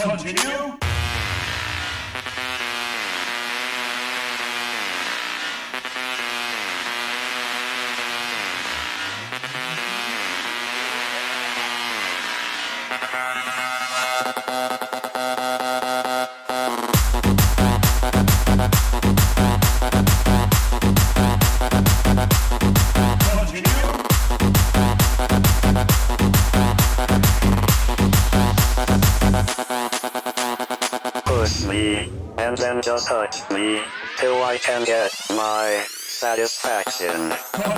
Continue. Satisfaction.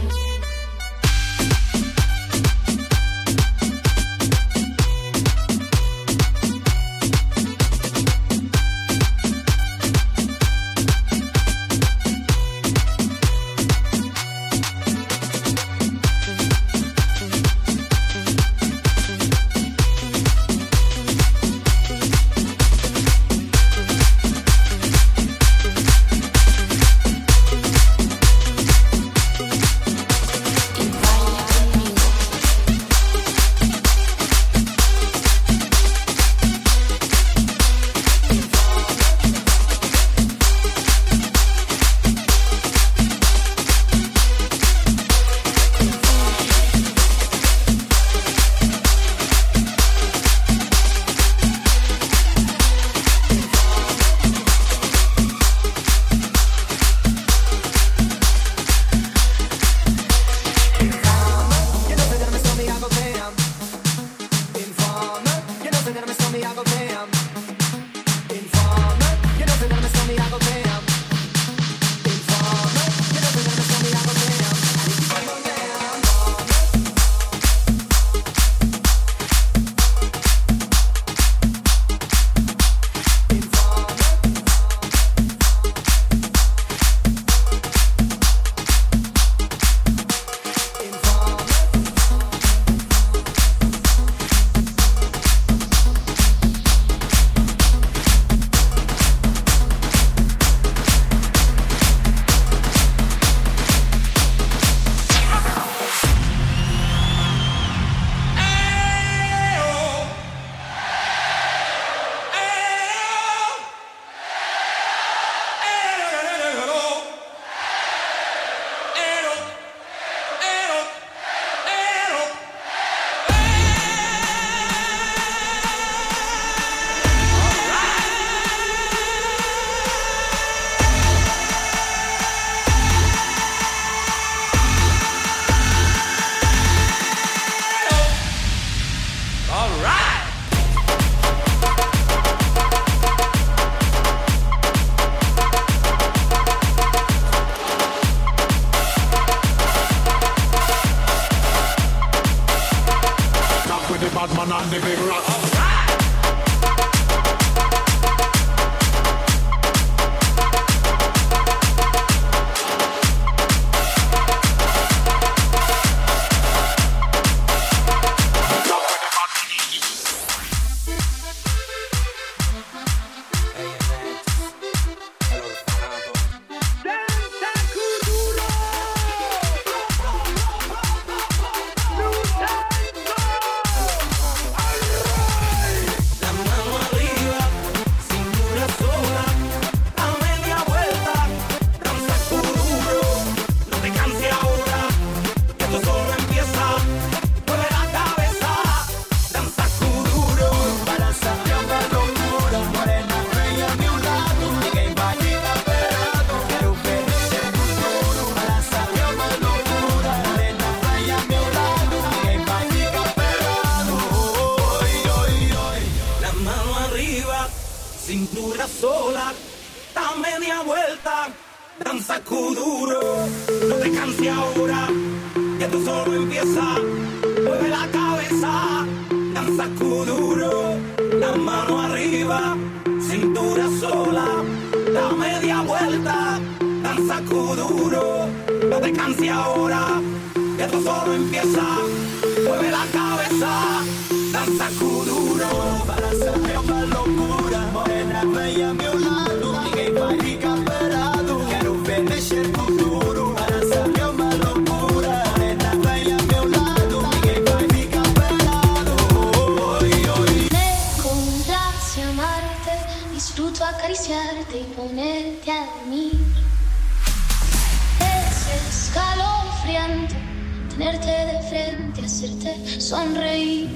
tenerte de frente, hacerte sonreír.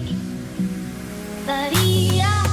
Daría.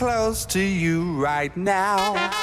Close to you right now.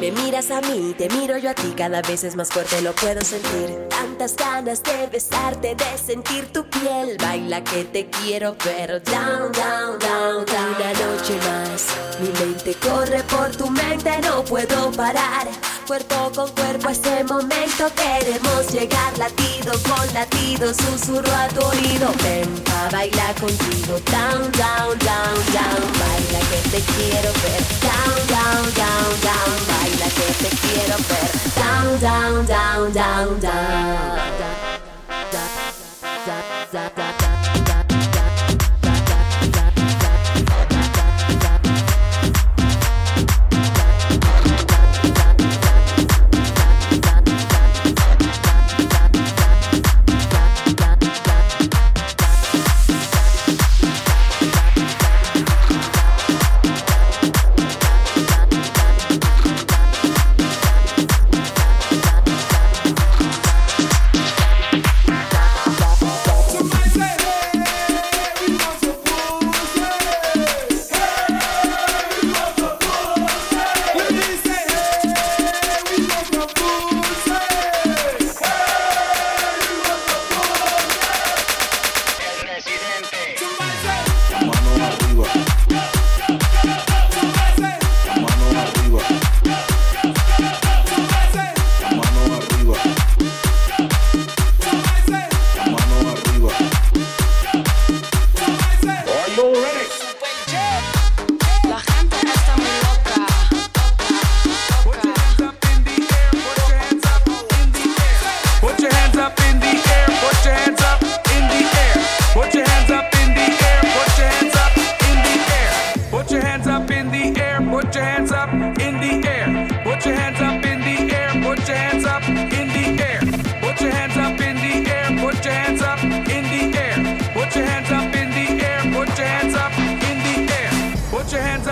Me miras a mí, te miro yo a ti, cada vez es más fuerte, lo puedo sentir. Tantas ganas de besarte, de sentir tu piel. Baila que te quiero ver. Down, down, down, down. Una noche más, mi mente corre por tu mente, no puedo parar. Cuerpo con cuerpo, este momento queremos llegar latido con latido, susurro a tu oído. Ven a bailar contigo. Down, down, down, down. Baila que te quiero ver. Down, down, down, down. Baila que te quiero ver. Down, down, down, down, down.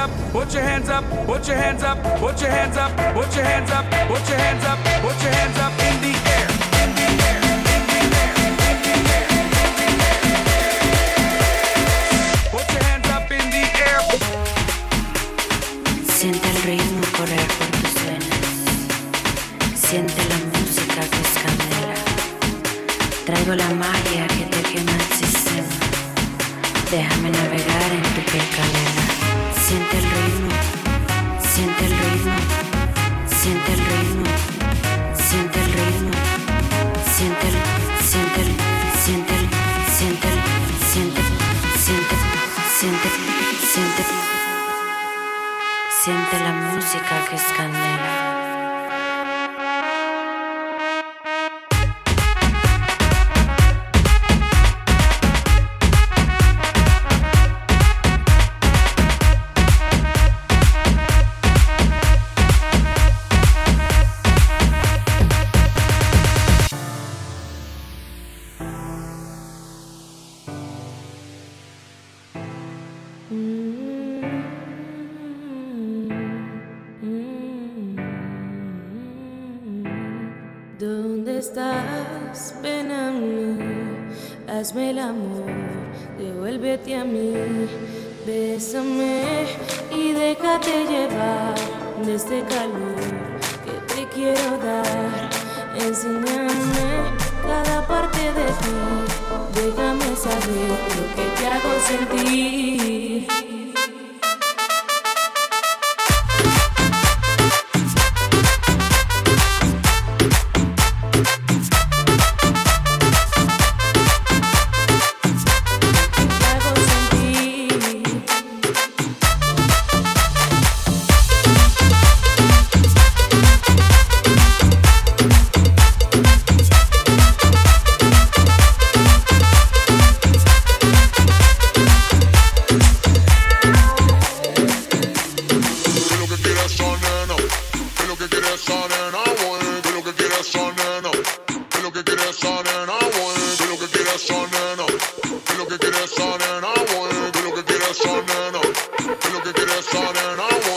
up, put your hands up, put your hands up, put your hands up, put your hands up, put your hands up, put your hands up in Mm, mm, mm, ¿Dónde estás? Ven a mí, hazme el amor, devuélvete a mí, bésame y déjate llevar de este calor que te quiero dar. Enséñame cada parte de ti déjame saber lo que te hago sentir. sonando, bueno, de lo que quieres sonando, de lo que quieres sonando.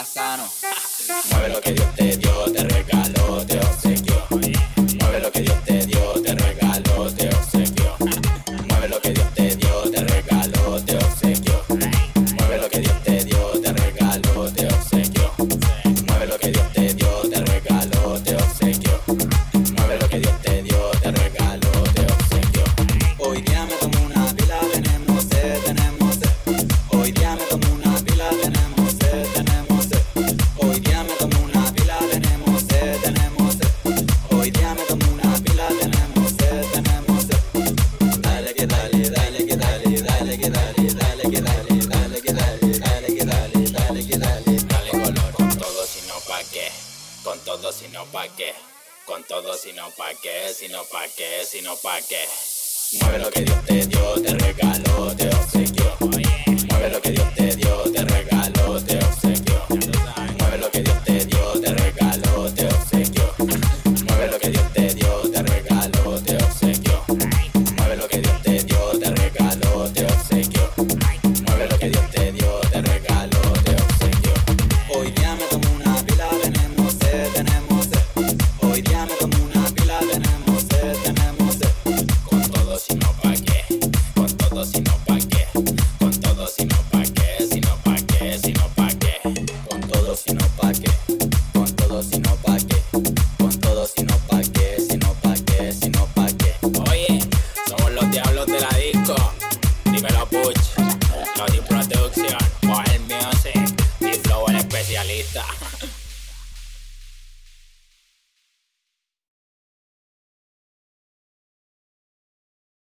caçaram. Mueve lo que Dios te dio, te regaló, te obsequió. Mueve lo que Dios te dio, te regaló.